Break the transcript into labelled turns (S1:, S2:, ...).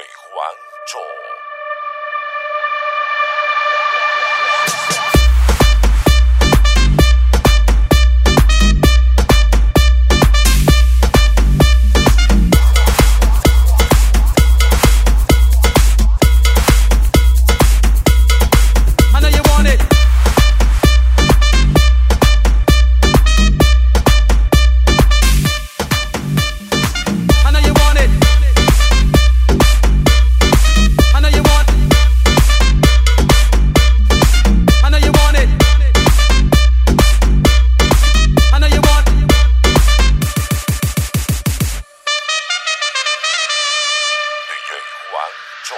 S1: 被还中。王总